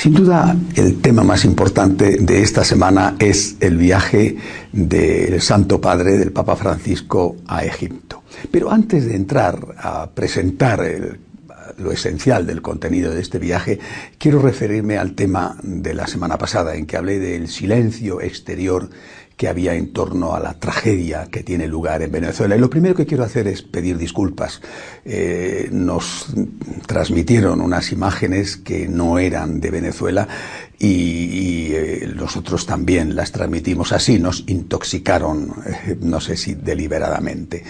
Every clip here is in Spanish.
Sin duda, el tema más importante de esta semana es el viaje del Santo Padre, del Papa Francisco, a Egipto. Pero antes de entrar a presentar lo esencial del contenido de este viaje, quiero referirme al tema de la semana pasada, en que hablé del silencio exterior que había en torno a la tragedia que tiene lugar en Venezuela. Y lo primero que quiero hacer es pedir disculpas. Eh, nos transmitieron unas imágenes que no eran de Venezuela y, eh, nosotros también las transmitimos así, nos intoxicaron, eh, no sé si deliberadamente.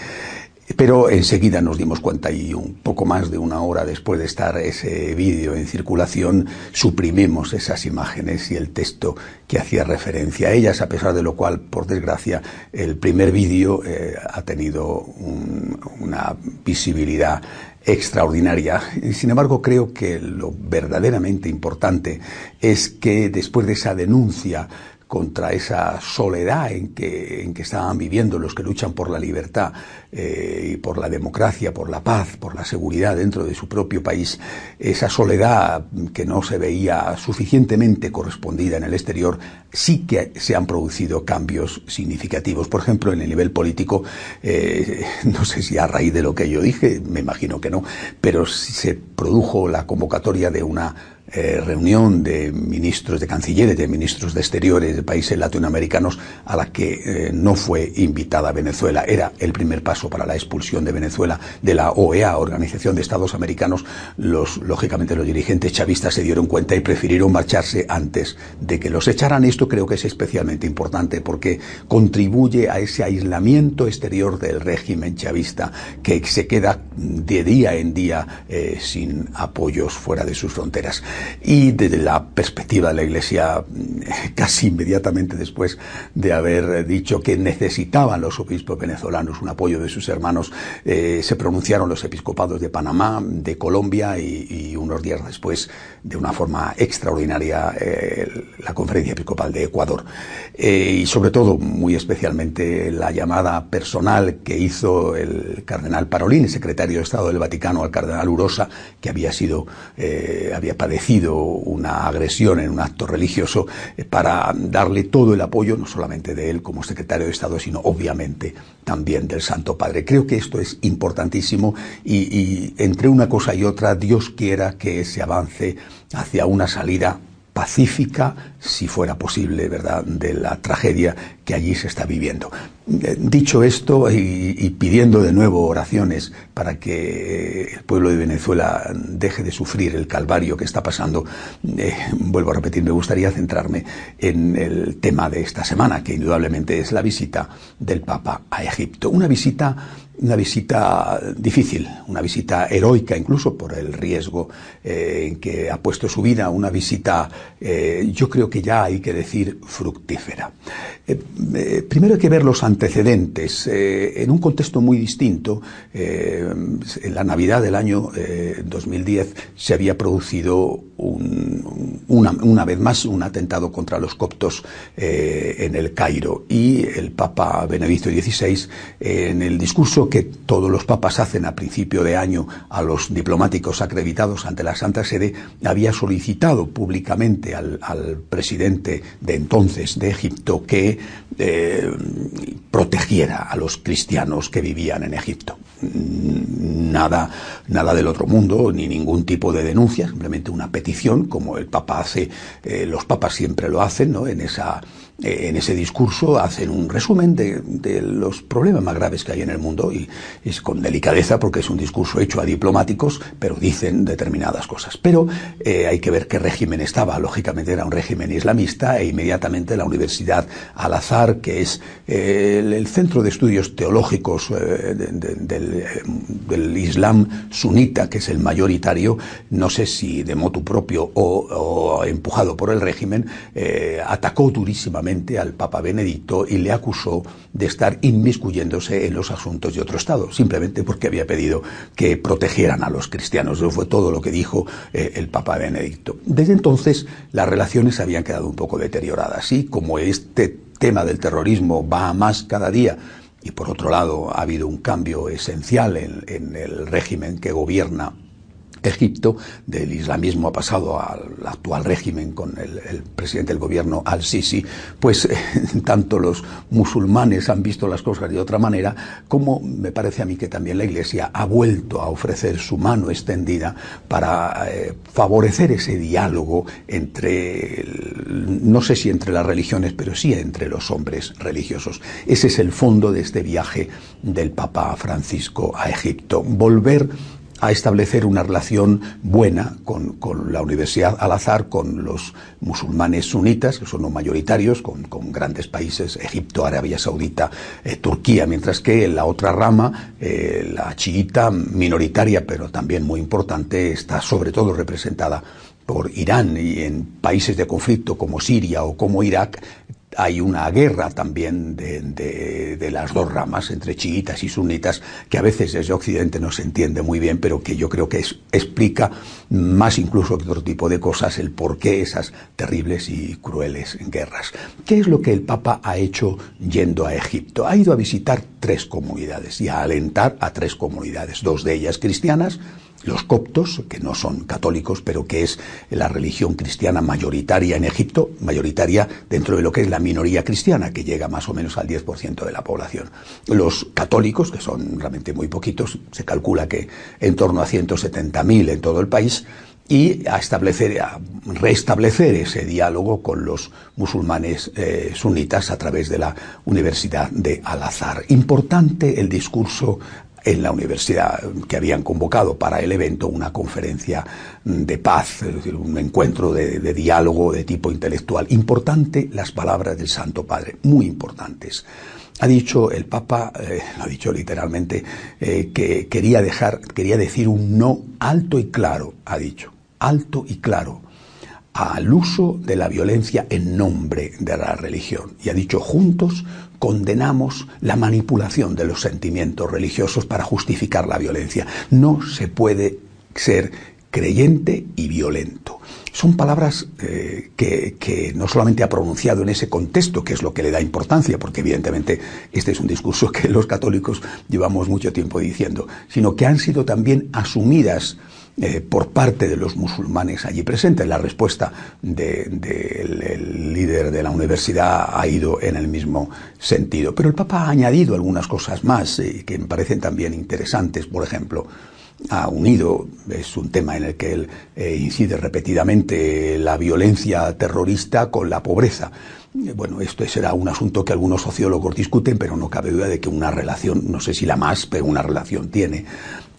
Pero enseguida nos dimos cuenta y un poco más de una hora después de estar ese vídeo en circulación, suprimimos esas imágenes y el texto que hacía referencia a ellas, a pesar de lo cual, por desgracia, el primer vídeo eh, ha tenido un, una visibilidad extraordinaria. Sin embargo, creo que lo verdaderamente importante es que después de esa denuncia contra esa soledad en que, en que estaban viviendo los que luchan por la libertad eh, y por la democracia, por la paz, por la seguridad dentro de su propio país, esa soledad que no se veía suficientemente correspondida en el exterior, sí que se han producido cambios significativos. Por ejemplo, en el nivel político, eh, no sé si a raíz de lo que yo dije, me imagino que no, pero se produjo la convocatoria de una eh, reunión de ministros de cancilleres, de ministros de exteriores de países latinoamericanos a la que eh, no fue invitada Venezuela. Era el primer paso para la expulsión de Venezuela de la OEA, Organización de Estados Americanos. Los, lógicamente, los dirigentes chavistas se dieron cuenta y prefirieron marcharse antes de que los echaran. Esto creo que es especialmente importante porque contribuye a ese aislamiento exterior del régimen chavista que se queda de día en día eh, sin apoyos fuera de sus fronteras y desde la perspectiva de la Iglesia, casi inmediatamente después de haber dicho que necesitaban los obispos venezolanos un apoyo de sus hermanos, eh, se pronunciaron los episcopados de Panamá, de Colombia y, unos días después, de una forma extraordinaria, eh, la conferencia episcopal de Ecuador. Eh, y sobre todo, muy especialmente, la llamada personal que hizo el cardenal Parolín, secretario de Estado del Vaticano, al cardenal Urosa, que había sido, había padecido una agresión en un acto religioso eh, para darle todo el apoyo, no solamente de él como secretario de Estado, sino obviamente también del Santo Padre. Creo que esto es importantísimo y, y entre una cosa y otra, Dios quiera que se avance hacia una salida pacífica, si fuera posible, ¿verdad?, de la tragedia que allí se está viviendo. Dicho esto y, pidiendo de nuevo oraciones para que el pueblo de Venezuela deje de sufrir el calvario que está pasando, eh, vuelvo a repetir, me gustaría centrarme en el tema de esta semana, que indudablemente es la visita del Papa a Egipto. Una visita una visita difícil, una visita heroica incluso por el riesgo eh, en que ha puesto su vida, una visita eh, yo creo que ya hay que decir fructífera. Eh, primero hay que ver los antecedentes. en un contexto muy distinto, en la Navidad del año 2010 se había producido un, una, una, vez más un atentado contra los coptos en el Cairo y el Papa Benedicto XVI en el discurso que todos los papas hacen a principio de año a los diplomáticos acreditados ante la Santa Sede, había solicitado públicamente al, al presidente de entonces de Egipto que eh, protegiera a los cristianos que vivían en Egipto. Nada, nada del otro mundo, ni ningún tipo de denuncia, simplemente una petición, como el Papa hace, eh, los papas siempre lo hacen, ¿no? En esa en ese discurso hacen un resumen de, los problemas más graves que hay en el mundo y es con delicadeza porque es un discurso hecho a diplomáticos, pero dicen determinadas cosas. Pero eh, hay que ver qué régimen estaba. Lógicamente era un régimen islamista e inmediatamente la Universidad Al-Azhar, que es eh, el, centro de estudios teológicos eh, del, del, Islam sunita, que es el mayoritario, no sé si de motu propio o, empujado por el régimen, atacó durísimamente al Papa Benedicto y le acusó de estar inmiscuyéndose en los asuntos de otro Estado, simplemente porque había pedido que protegieran a los cristianos. Eso fue todo lo que dijo el Papa Benedicto. Desde entonces las relaciones habían quedado un poco deterioradas y como este tema del terrorismo va a más cada día y por otro lado ha habido un cambio esencial en, en el régimen que gobierna Egipto, del islamismo ha pasado al actual régimen con el, presidente del gobierno al-Sisi, pues eh, tanto los musulmanes han visto las cosas de otra manera, como me parece a mí que también la Iglesia ha vuelto a ofrecer su mano extendida para eh, favorecer ese diálogo entre, no sé si entre las religiones, pero sí entre los hombres religiosos. Ese es el fondo de este viaje del Papa Francisco a Egipto. Volver a establecer una relación buena con, la Universidad Al-Azhar, con los musulmanes sunitas, que son los mayoritarios, con, grandes países, Egipto, Arabia Saudita, eh, Turquía, mientras que la otra rama, eh, la chiita, minoritaria, pero también muy importante, está sobre todo representada por Irán. Y en países de conflicto como Siria o como Irak, hay una guerra también de, las dos ramas, entre chiitas y sunitas, que a veces desde Occidente no se entiende muy bien, pero que yo creo que explica más incluso que otro tipo de cosas el por qué esas terribles y crueles guerras. ¿Qué es lo que el Papa ha hecho yendo a Egipto? Ha ido a visitar tres comunidades y a alentar a tres comunidades, dos de ellas cristianas, los coptos, que no son católicos, pero que es la religión cristiana mayoritaria en Egipto, mayoritaria dentro de lo que es la minoría cristiana, que llega más o menos al 10% de la población. Los católicos, que son realmente muy poquitos, se calcula que en torno a 170.000 en todo el país, y a establecer, a restablecer ese diálogo con los musulmanes eh, sunitas a través de la Universidad de Al-Azhar. Importante el discurso en la universidad que habían convocado para el evento una conferencia de paz, es decir, un encuentro de, diálogo de tipo intelectual. Importante las palabras del Santo Padre, muy importantes. Ha dicho el Papa, eh, lo ha dicho literalmente, eh, que quería dejar, quería decir un no alto y claro, ha dicho, alto y claro al uso de la violencia en nombre de la religión. Y ha dicho, juntos condenamos la manipulación de los sentimientos religiosos para justificar la violencia. No se puede ser creyente y violento. Son palabras eh, que, que, no solamente ha pronunciado en ese contexto, que es lo que le da importancia, porque evidentemente este es un discurso que los católicos llevamos mucho tiempo diciendo, sino que han sido también asumidas eh, por parte de los musulmanes allí presentes. La respuesta del líder de la universidad ha ido en el mismo sentido. Pero el Papa ha añadido algunas cosas más eh, que me parecen también interesantes. Por ejemplo, ha unido, es un tema en el que él eh, incide repetidamente, la violencia terrorista con la pobreza. Bueno, esto será un asunto que algunos sociólogos discuten, pero no cabe duda de que una relación, no sé si la más, pero una relación tiene.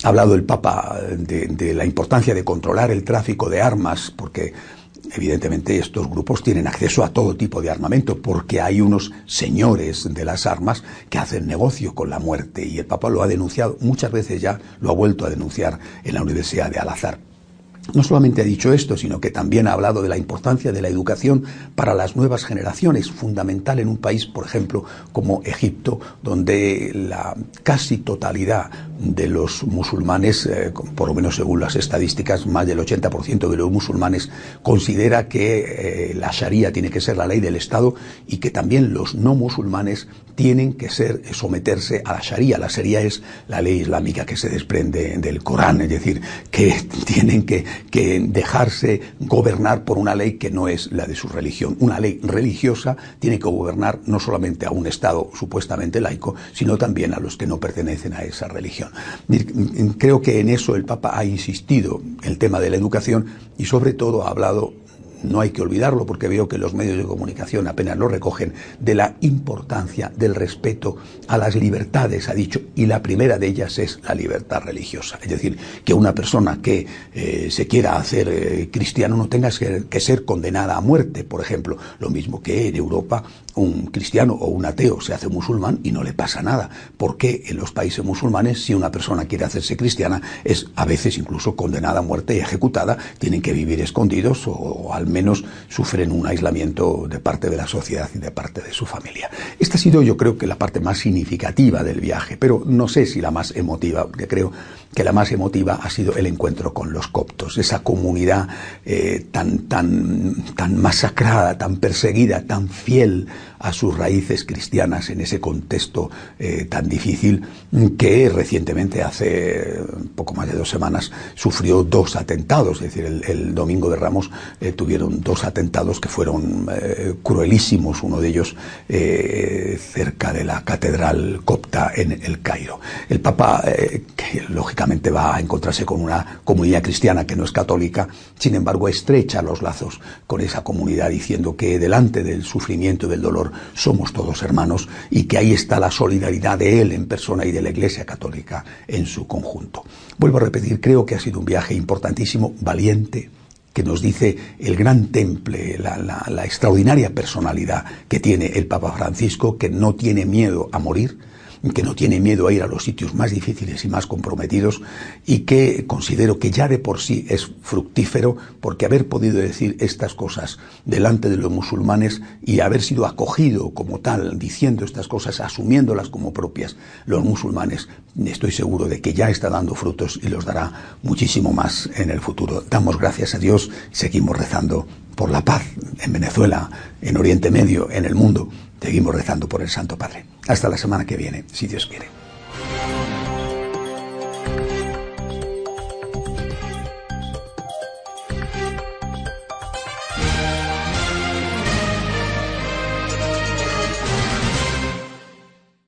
Ha hablado el Papa de, la importancia de controlar el tráfico de armas, porque evidentemente estos grupos tienen acceso a todo tipo de armamento, porque hay unos señores de las armas que hacen negocio con la muerte, y el Papa lo ha denunciado muchas veces ya, lo ha vuelto a denunciar en la Universidad de Al-Azhar. No solamente ha dicho esto, sino que también ha hablado de la importancia de la educación para las nuevas generaciones, fundamental en un país, por ejemplo, como Egipto, donde la casi totalidad de los musulmanes, eh, por lo menos según las estadísticas, más del 80% de los musulmanes considera que eh, la Sharia tiene que ser la ley del Estado y que también los no musulmanes tienen que ser someterse a la Sharia. La Sharia es la ley islámica que se desprende del Corán, es decir, que tienen que, que dejarse gobernar por una ley que no es la de su religión. Una ley religiosa tiene que gobernar no solamente a un Estado supuestamente laico, sino también a los que no pertenecen a esa religión. Creo que en eso el Papa ha insistido, el tema de la educación, y sobre todo ha hablado no hay que olvidarlo porque veo que los medios de comunicación apenas lo recogen, de la importancia del respeto a las libertades, ha dicho, y la primera de ellas es la libertad religiosa. Es decir, que una persona que eh, se quiera hacer eh, cristiano no tenga que ser condenada a muerte, por ejemplo. Lo mismo que en Europa un cristiano o un ateo se hace musulmán y no le pasa nada. Porque en los países musulmanes, si una persona quiere hacerse cristiana, es a veces incluso condenada a muerte y ejecutada, tienen que vivir escondidos o, al menos sufren un aislamiento de parte de la sociedad y de parte de su familia. Esta ha sido yo creo que la parte más significativa del viaje, pero no sé si la más emotiva, porque creo que la más emotiva ha sido el encuentro con los coptos, esa comunidad eh, tan, tan, tan masacrada, tan perseguida, tan fiel a sus raíces cristianas en ese contexto eh, tan difícil que recientemente, hace poco más de dos semanas, sufrió dos atentados. Es decir, el, domingo de Ramos eh, tuvieron dos atentados que fueron eh, cruelísimos, uno de ellos cerca de la catedral copta en el Cairo. El Papa, que lógicamente va a encontrarse con una comunidad cristiana que no es católica, sin embargo estrecha los lazos con esa comunidad diciendo que delante del sufrimiento y del dolor somos todos hermanos y que ahí está la solidaridad de él en persona y de la Iglesia Católica en su conjunto. Vuelvo a repetir, creo que ha sido un viaje importantísimo, valiente, que nos dice el gran temple, la, extraordinaria personalidad que tiene el Papa Francisco, que no tiene miedo a morir, que no tiene miedo a ir a los sitios más difíciles y más comprometidos y que considero que ya de por sí es fructífero porque haber podido decir estas cosas delante de los musulmanes y haber sido acogido como tal diciendo estas cosas, asumiéndolas como propias los musulmanes, estoy seguro de que ya está dando frutos y los dará muchísimo más en el futuro. Damos gracias a Dios y seguimos rezando por la paz en Venezuela, en Oriente Medio, en el mundo. Seguimos rezando por el Santo Padre. Hasta la semana que viene, si Dios quiere.